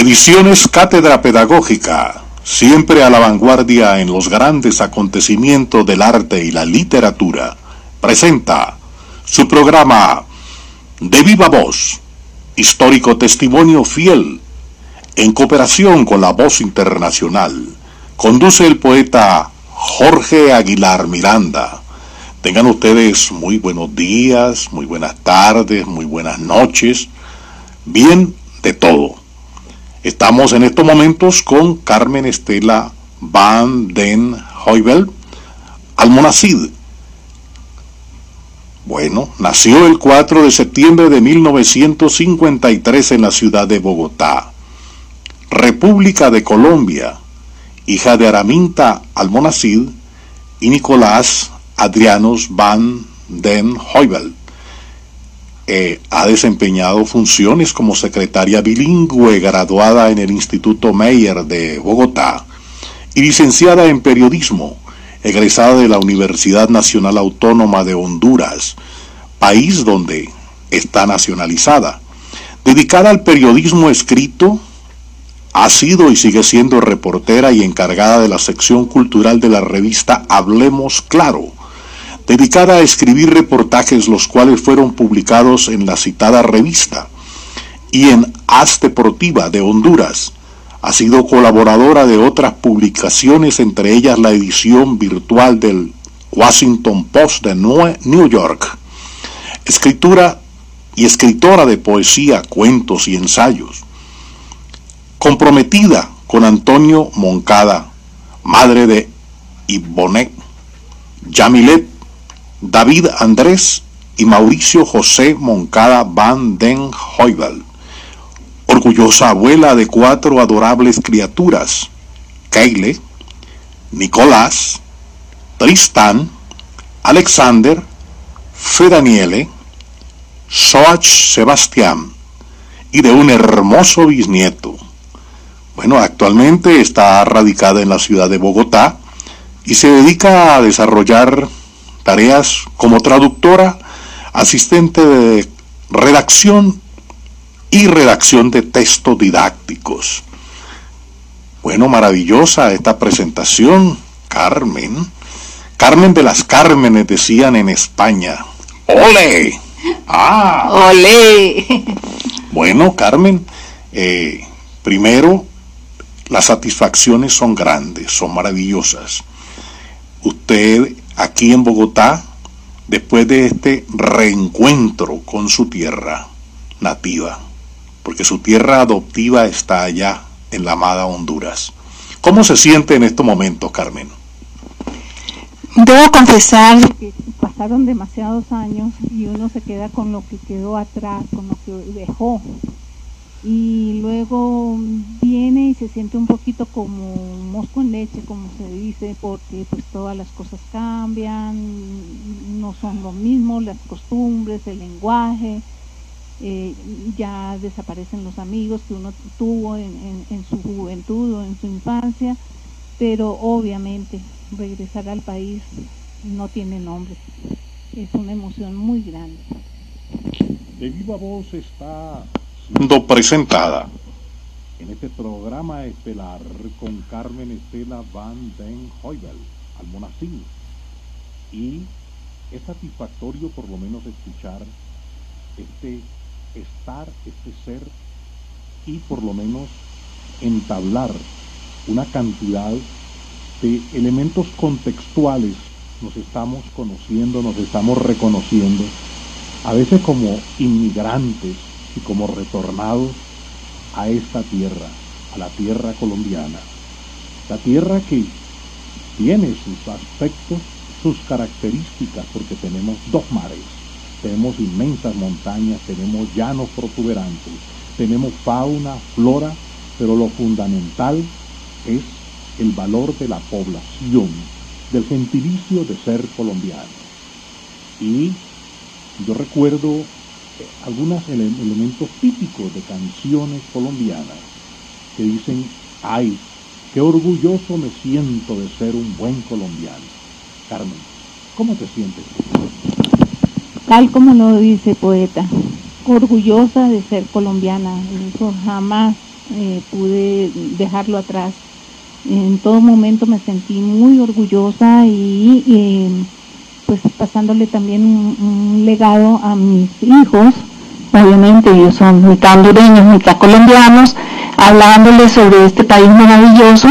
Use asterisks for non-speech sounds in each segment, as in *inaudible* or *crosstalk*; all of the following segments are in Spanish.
Ediciones Cátedra Pedagógica, siempre a la vanguardia en los grandes acontecimientos del arte y la literatura, presenta su programa De Viva Voz, histórico testimonio fiel, en cooperación con la Voz Internacional. Conduce el poeta Jorge Aguilar Miranda. Tengan ustedes muy buenos días, muy buenas tardes, muy buenas noches, bien de todo. Estamos en estos momentos con Carmen Estela Van den Heuvel, Almonacid. Bueno, nació el 4 de septiembre de 1953 en la ciudad de Bogotá, República de Colombia, hija de Araminta Almonacid y Nicolás Adrianos Van den Heuvel. Eh, ha desempeñado funciones como secretaria bilingüe graduada en el Instituto Meyer de Bogotá y licenciada en periodismo, egresada de la Universidad Nacional Autónoma de Honduras, país donde está nacionalizada. Dedicada al periodismo escrito, ha sido y sigue siendo reportera y encargada de la sección cultural de la revista Hablemos Claro, dedicada a escribir reportajes los cuales fueron publicados en la citada revista y en As Deportiva de Honduras. Ha sido colaboradora de otras publicaciones, entre ellas la edición virtual del Washington Post de New York. Escritura y escritora de poesía, cuentos y ensayos. Comprometida con Antonio Moncada, madre de Ibonet Yamilet David Andrés y Mauricio José Moncada Van den Heuvel. Orgullosa abuela de cuatro adorables criaturas, Keile, Nicolás, Tristan, Alexander, Fedaniele, Soach Sebastián y de un hermoso bisnieto. Bueno, actualmente está radicada en la ciudad de Bogotá y se dedica a desarrollar tareas como traductora, asistente de redacción y redacción de textos didácticos. Bueno, maravillosa esta presentación, Carmen. Carmen de las Cármenes decían en España. ¡Ole! ¡Ah! ¡Ole! Bueno, Carmen, eh, primero, las satisfacciones son grandes, son maravillosas. Usted aquí en Bogotá, después de este reencuentro con su tierra nativa, porque su tierra adoptiva está allá en la amada Honduras. ¿Cómo se siente en estos momentos, Carmen? Debo confesar que pasaron demasiados años y uno se queda con lo que quedó atrás, con lo que dejó y luego viene y se siente un poquito como mosco en leche, como se dice, porque pues todas las cosas cambian, no son lo mismo, las costumbres, el lenguaje, eh, ya desaparecen los amigos que uno tuvo en, en su juventud o en su infancia, pero obviamente regresar al país no tiene nombre, es una emoción muy grande. De viva voz está presentada en este programa estelar con Carmen Estela Van den Heuvel, Almonacín. Y es satisfactorio por lo menos escuchar este estar, este ser y por lo menos entablar una cantidad de elementos contextuales. Nos estamos conociendo, nos estamos reconociendo, a veces como inmigrantes y como retornados a esta tierra, a la tierra colombiana. La tierra que tiene sus aspectos, sus características, porque tenemos dos mares, tenemos inmensas montañas, tenemos llanos protuberantes, tenemos fauna, flora, pero lo fundamental es el valor de la población, del gentilicio de ser colombiano. Y yo recuerdo algunos elementos típicos de canciones colombianas que dicen, ay, qué orgulloso me siento de ser un buen colombiano. Carmen, ¿cómo te sientes? Tal como lo dice poeta, orgullosa de ser colombiana, eso jamás eh, pude dejarlo atrás. En todo momento me sentí muy orgullosa y em, pues pasándole también un, legado a mis hijos, obviamente ellos son mitad hondureños, mitad colombianos, hablándoles sobre este país maravilloso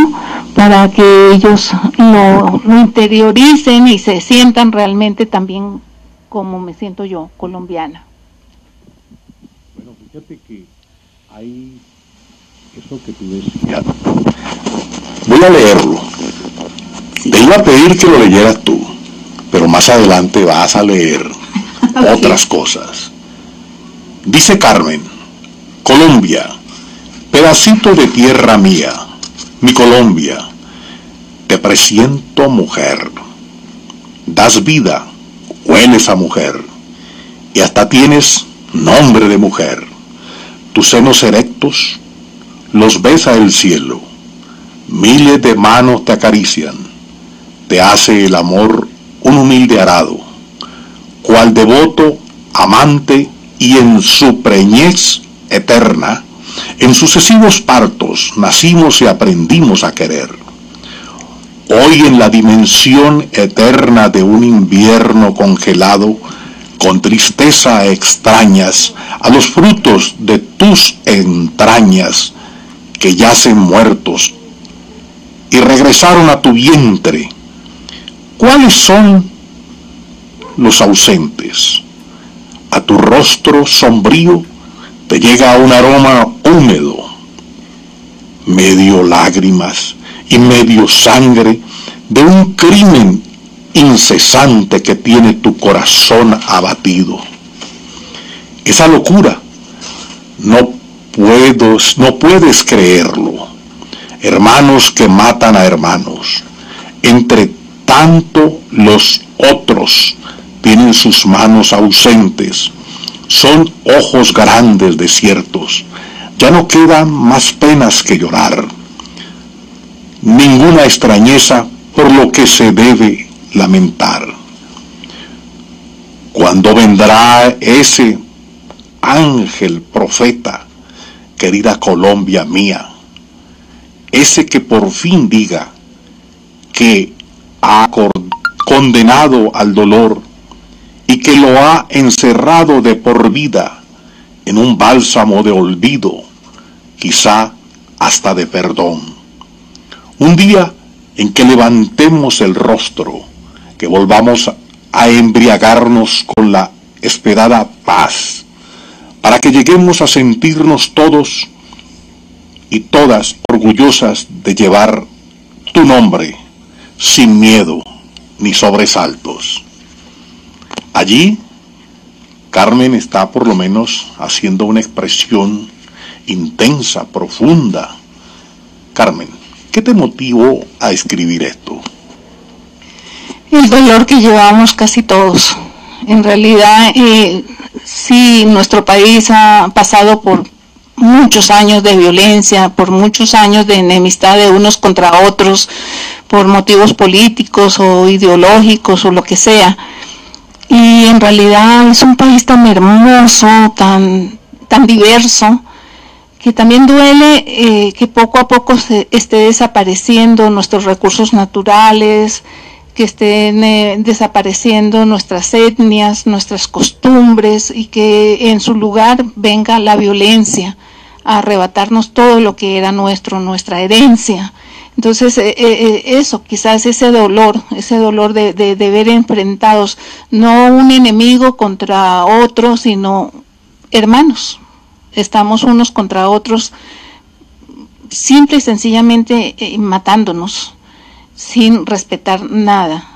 para que ellos lo, interioricen y se sientan realmente también como me siento yo, colombiana. Bueno, fíjate que hay eso que tú decías. Voy a leerlo. Te iba a pedir que lo leyeras tú, más adelante vas a leer *laughs* otras cosas. Dice Carmen, Colombia, pedacito de tierra mía, mi Colombia, te presiento mujer, das vida, hueles a mujer, y hasta tienes nombre de mujer. Tus senos erectos los besa el cielo, miles de manos te acarician, te hace el amor un humilde arado, cual devoto, amante y en su preñez eterna, en sucesivos partos nacimos y aprendimos a querer. Hoy en la dimensión eterna de un invierno congelado, con tristeza extrañas a los frutos de tus entrañas que yacen muertos y regresaron a tu vientre. ¿Cuáles son los ausentes? A tu rostro sombrío te llega un aroma húmedo, medio lágrimas y medio sangre de un crimen incesante que tiene tu corazón abatido. Esa locura no puedes, no puedes creerlo. Hermanos que matan a hermanos. Entre tanto los otros tienen sus manos ausentes. Son ojos grandes desiertos. Ya no quedan más penas que llorar. Ninguna extrañeza por lo que se debe lamentar. Cuando vendrá ese ángel profeta, querida Colombia mía, ese que por fin diga que ha condenado al dolor y que lo ha encerrado de por vida en un bálsamo de olvido, quizá hasta de perdón. Un día en que levantemos el rostro que volvamos a embriagarnos con la esperada paz, para que lleguemos a sentirnos todos y todas orgullosas de llevar tu nombre sin miedo ni sobresaltos. Allí, Carmen está por lo menos haciendo una expresión intensa, profunda. Carmen, ¿qué te motivó a escribir esto? el dolor que llevamos casi todos. En realidad, eh, sí, nuestro país ha pasado por muchos años de violencia, por muchos años de enemistad de unos contra otros, por motivos políticos o ideológicos o lo que sea. Y en realidad es un país tan hermoso, tan, tan diverso, que también duele eh, que poco a poco se esté desapareciendo nuestros recursos naturales, que estén eh, desapareciendo nuestras etnias, nuestras costumbres y que en su lugar venga la violencia arrebatarnos todo lo que era nuestro, nuestra herencia. Entonces, eh, eh, eso, quizás ese dolor, ese dolor de, de, de, ver enfrentados, no un enemigo contra otro, sino hermanos. Estamos unos contra otros, simple y sencillamente matándonos sin respetar nada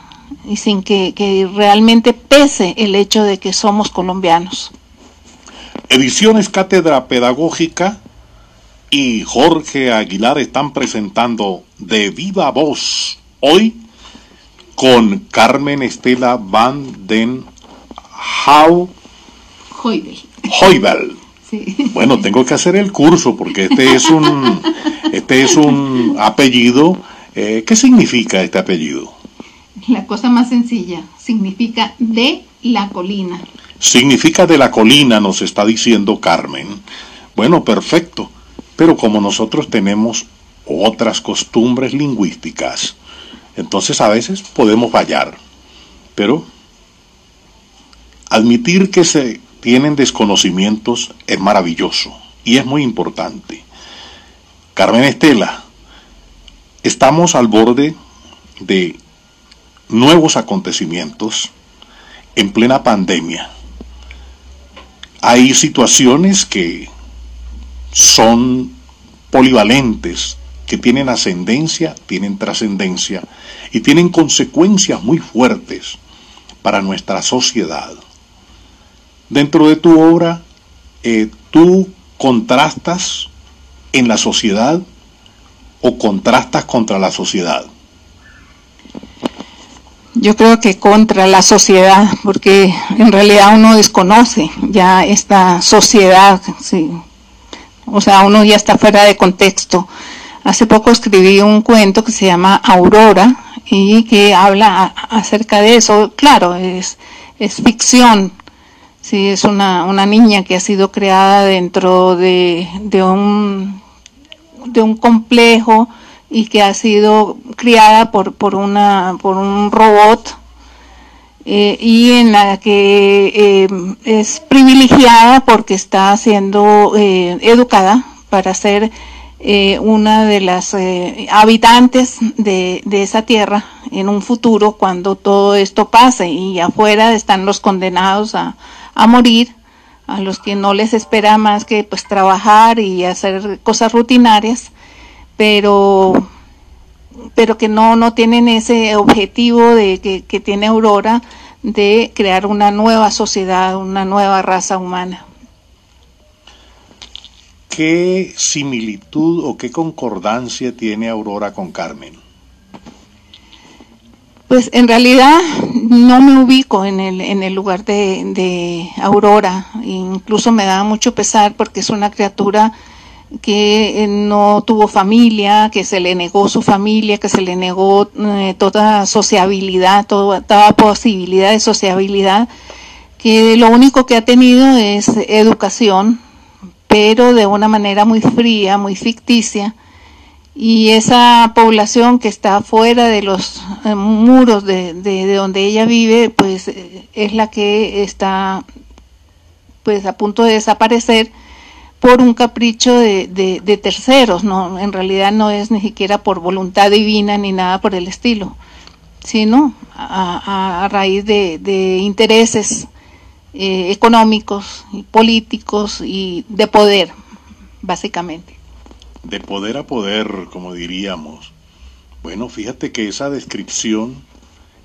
y sin que, realmente pese el hecho de que somos colombianos. Ediciones Cátedra Pedagógica y Jorge Aguilar están presentando de viva voz hoy con Carmen Estela Van den Hau Hoybel. Bueno, tengo que hacer el curso porque este es un *laughs* este es un apellido eh, ¿Qué significa este apellido? La cosa más sencilla, significa de la colina. Significa de la colina, nos está diciendo Carmen. Bueno, perfecto. Pero como nosotros tenemos otras costumbres lingüísticas, entonces a veces podemos fallar. Pero admitir que se tienen desconocimientos es maravilloso y es muy importante. Carmen Estela, estamos al borde de nuevos acontecimientos en plena pandemia. Hay situaciones que son polivalentes, que tienen ascendencia, tienen trascendencia y tienen consecuencias muy fuertes para nuestra sociedad. Dentro de tu obra, eh, tú contrastas en la sociedad o contrastas contra la sociedad. Yo creo que contra la sociedad, porque en realidad uno desconoce ya esta sociedad, sí. O sea, uno ya está fuera de contexto. Hace poco escribí un cuento que se llama Aurora y que habla acerca de eso. Claro, es, es ficción, sí, es una, una niña que ha sido creada dentro de, de, un, de un complejo y que ha sido criada por, por, una, por un robot eh, y en la que eh, es privilegiada porque está siendo eh, educada para ser una de las habitantes de, de, esa tierra en un futuro cuando todo esto pase. Y afuera están los condenados a, a morir a los que no les espera más que pues trabajar y hacer cosas rutinarias. Pero pero que no, no tienen ese objetivo de que, que tiene Aurora de crear una nueva sociedad, una nueva raza humana. ¿Qué similitud o qué concordancia tiene Aurora con Carmen? Pues en realidad no me ubico en el, en el lugar de, de Aurora, incluso me da mucho pesar porque es una criatura que eh, no tuvo familia, que se le negó su familia, que se le negó eh, toda sociabilidad, toda, posibilidad de sociabilidad, que lo único que ha tenido es educación, pero de una manera muy fría, muy ficticia, y esa población que está fuera de los eh, muros de, de, de, donde ella vive, pues es la que está pues a punto de desaparecer por un capricho de, de, terceros, no, en realidad no es ni siquiera por voluntad divina ni nada por el estilo, sino a, raíz de, de intereses eh, económicos y políticos y de poder, básicamente. De poder a poder, como diríamos. Bueno, fíjate que esa descripción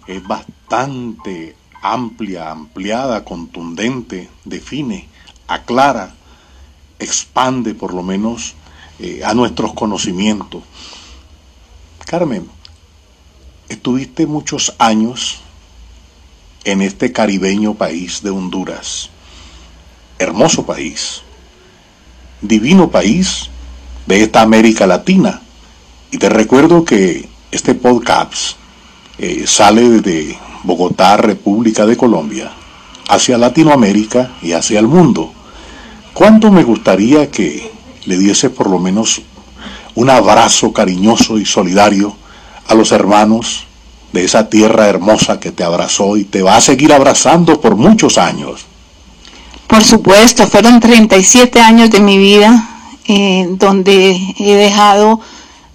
es bastante amplia, ampliada, contundente, define, aclara expande por lo menos eh, a nuestros conocimientos. Carmen, estuviste muchos años en este caribeño país de Honduras, hermoso país, divino país de esta América Latina. Y te recuerdo que este podcast eh, sale desde Bogotá, República de Colombia, hacia Latinoamérica y hacia el mundo. ¿Cuánto me gustaría que le diese por lo menos un abrazo cariñoso y solidario a los hermanos de esa tierra hermosa que te abrazó y te va a seguir abrazando por muchos años? Por supuesto, fueron 37 años de mi vida eh, donde he dejado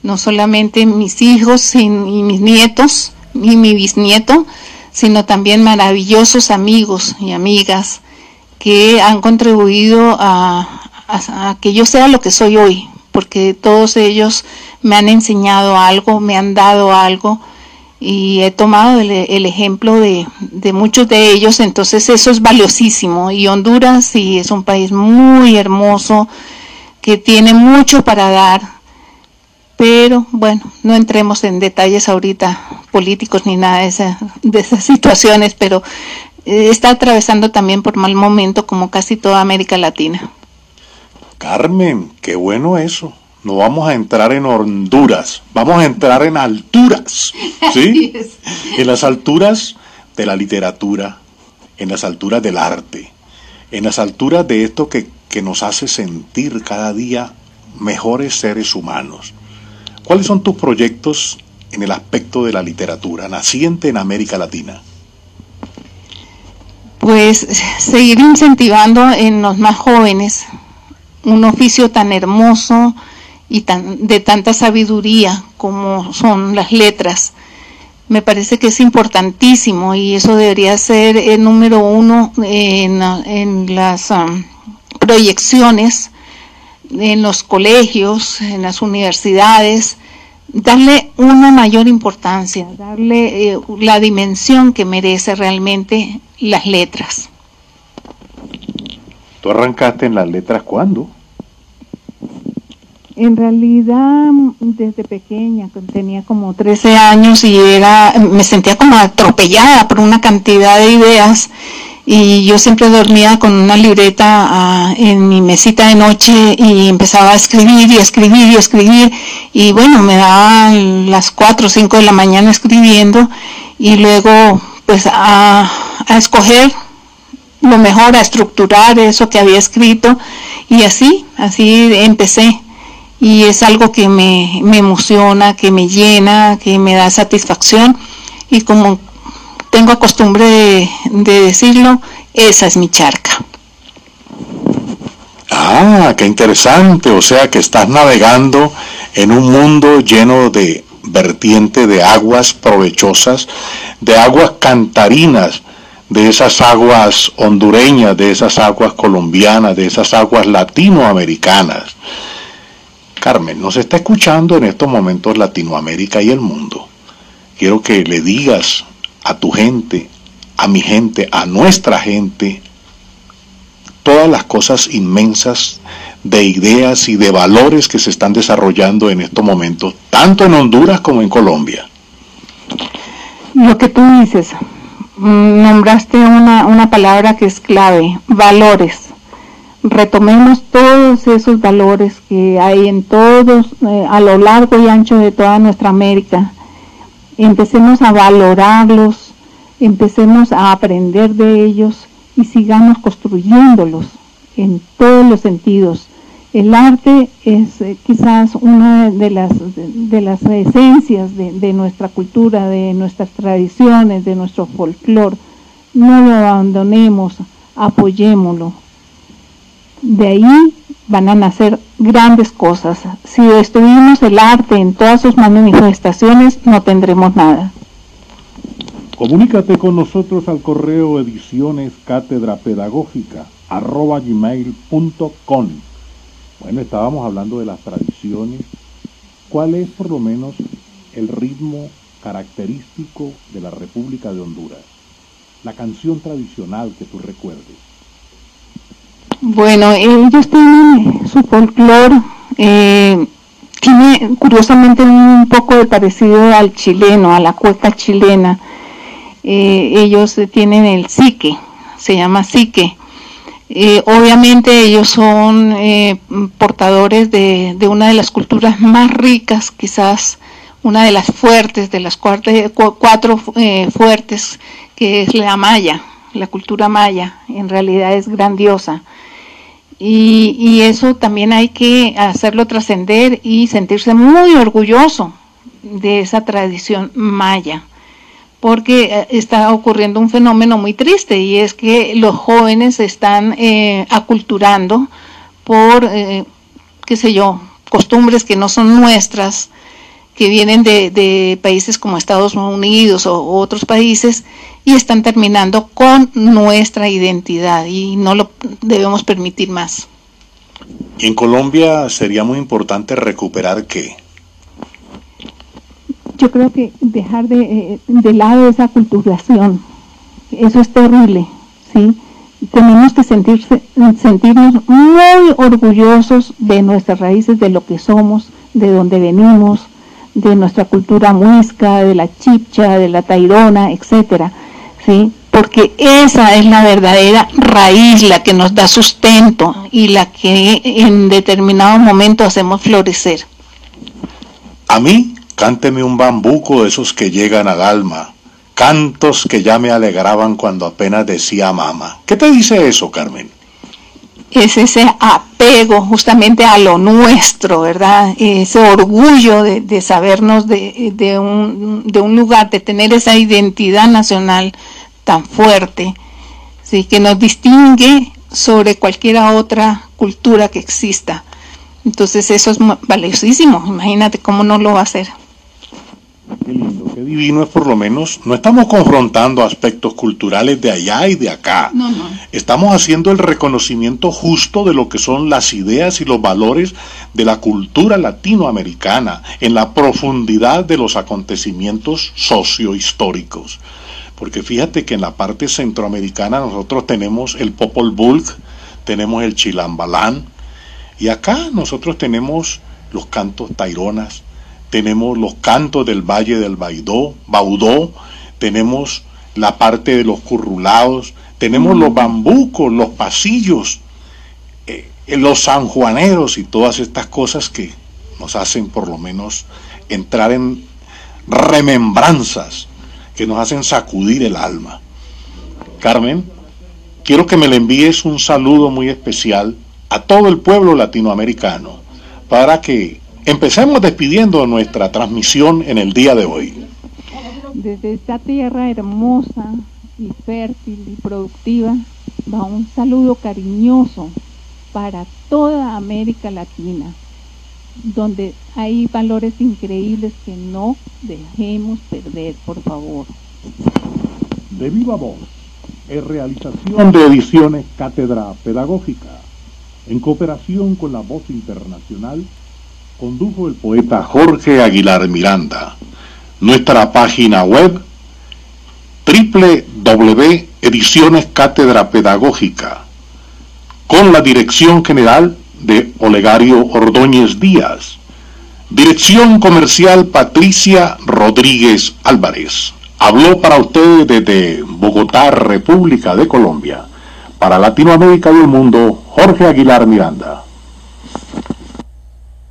no solamente mis hijos y, mis nietos y mi bisnieto, sino también maravillosos amigos y amigas que han contribuido a, que yo sea lo que soy hoy, porque todos ellos me han enseñado algo, me han dado algo y he tomado el, ejemplo de, muchos de ellos, entonces eso es valiosísimo. Y Honduras sí es un país muy hermoso, que tiene mucho para dar, pero bueno, no entremos en detalles ahorita políticos ni nada de, de esas *laughs* situaciones, pero está atravesando también por mal momento como casi toda América Latina. Carmen, qué bueno eso. No vamos a entrar en Honduras, vamos a entrar en alturas, ¿sí? *laughs* en las alturas de la literatura, en las alturas del arte, en las alturas de esto que, que nos hace sentir cada día mejores seres humanos. ¿Cuáles son tus proyectos en el aspecto de la literatura naciente en América Latina? Pues seguir incentivando en los más jóvenes un oficio tan hermoso y tan, de tanta sabiduría como son las letras. Me parece que es importantísimo y eso debería ser el número uno en, las um, proyecciones en los colegios, en las universidades, darle una mayor importancia, darle eh, la dimensión que merece realmente las letras. ¿Tú arrancaste en las letras cuándo? En realidad, desde pequeña, tenía como 13 años y era, me sentía como atropellada por una cantidad de ideas y yo siempre dormía con una libreta ah, en mi mesita de noche y empezaba a escribir y escribir y escribir y bueno, me daban las 4 o 5 de la mañana escribiendo y luego pues a, a escoger lo mejor, a estructurar eso que había escrito y así, así empecé y es algo que me, me emociona, que me llena, que me da satisfacción y como tengo costumbre de, decirlo, esa es mi charca. Ah, qué interesante. O sea que estás navegando en un mundo lleno de vertiente de aguas provechosas, de aguas cantarinas, de esas aguas hondureñas, de esas aguas colombianas, de esas aguas latinoamericanas. Carmen, nos está escuchando en estos momentos Latinoamérica y el mundo. Quiero que le digas a tu gente, a mi gente, a nuestra gente, todas las cosas inmensas de ideas y de valores que se están desarrollando en estos momentos, tanto en Honduras como en Colombia. Lo que tú dices, nombraste una, una palabra que es clave, valores. Retomemos todos esos valores que hay en todos, eh, a lo largo y ancho de toda nuestra América empecemos a valorarlos, empecemos a aprender de ellos y sigamos construyéndolos en todos los sentidos. El arte es eh, quizás una de las, de, las esencias de, nuestra cultura, de nuestras tradiciones, de nuestro folclore. No lo abandonemos, apoyémoslo. De ahí van a nacer grandes cosas. Si destruimos el arte en todas sus manifestaciones, no tendremos nada. Comunícate con nosotros al correo ediciones cátedra pedagógica arroba gmail.com. Bueno, estábamos hablando de las tradiciones. ¿Cuál es por lo menos el ritmo característico de la República de Honduras? La canción tradicional que tú recuerdes. Bueno, ellos tienen su folclore, eh, tiene curiosamente un poco de parecido al chileno, a la cueca chilena. Eh, ellos tienen el psique, se llama psique. Eh, obviamente ellos son portadores de, una de las culturas más ricas, quizás una de las fuertes, de las cuatro, cuatro fuertes, que es la maya, la cultura maya, en realidad es grandiosa. Y, eso también hay que hacerlo trascender y sentirse muy orgulloso de esa tradición maya, porque eh, está ocurriendo un fenómeno muy triste y es que los jóvenes están eh, aculturando por, eh, qué sé yo, costumbres que no son nuestras, que vienen de, de países como Estados Unidos o otros países y están terminando con nuestra identidad y no lo debemos permitir más. ¿Y en Colombia sería muy importante recuperar qué? Yo creo que dejar de, eh, de lado esa culturación, eso es terrible, ¿sí? Tenemos que sentirse, sentirnos muy orgullosos de nuestras raíces, de lo que somos, de dónde venimos, de nuestra cultura muisca, de la chipcha, de la tairona, etcétera ¿sí? Porque esa es la verdadera raíz, la que nos da sustento y la que en determinado momento hacemos florecer. A mí, cánteme un bambuco de esos que llegan al alma, cantos que ya me alegraban cuando apenas decía mama. ¿Qué te dice eso, Carmen? es ese apego justamente a lo nuestro, ¿verdad? Ese orgullo de, sabernos de, un, de un lugar, de tener esa identidad nacional tan fuerte, ¿sí? que nos distingue sobre cualquier otra cultura que exista. Entonces eso es valiosísimo, imagínate cómo no lo va a hacer. Qué lindo, qué divino es por lo menos. No estamos confrontando aspectos culturales de allá y de acá. No, no. Estamos haciendo el reconocimiento justo de lo que son las ideas y los valores de la cultura latinoamericana en la profundidad de los acontecimientos sociohistóricos. Porque fíjate que en la parte centroamericana nosotros tenemos el Popol Vuh, tenemos el Chilambalán, y acá nosotros tenemos los cantos taironas, tenemos los cantos del Valle del Baidó, Baudó, tenemos la parte de los currulados, tenemos los bambucos, los pasillos, eh, los sanjuaneros y todas estas cosas que nos hacen por lo menos entrar en remembranzas, que nos hacen sacudir el alma. Carmen, quiero que me le envíes un saludo muy especial a todo el pueblo latinoamericano para que empecemos despidiendo nuestra transmisión en el día de hoy. Desde esta tierra hermosa y fértil y productiva va un saludo cariñoso para toda América Latina, donde hay valores increíbles que no dejemos perder, por favor. De viva voz, es realización de ediciones Cátedra Pedagógica en cooperación con la Voz Internacional, condujo el poeta Jorge Aguilar Miranda. Nuestra página web www.ediciones Cátedra Pedagógica, con la dirección general de Olegario Ordóñez Díaz. Dirección Comercial Patricia Rodríguez Álvarez. Habló para ustedes desde Bogotá, República de Colombia para Latinoamérica y el mundo, Jorge Aguilar Miranda.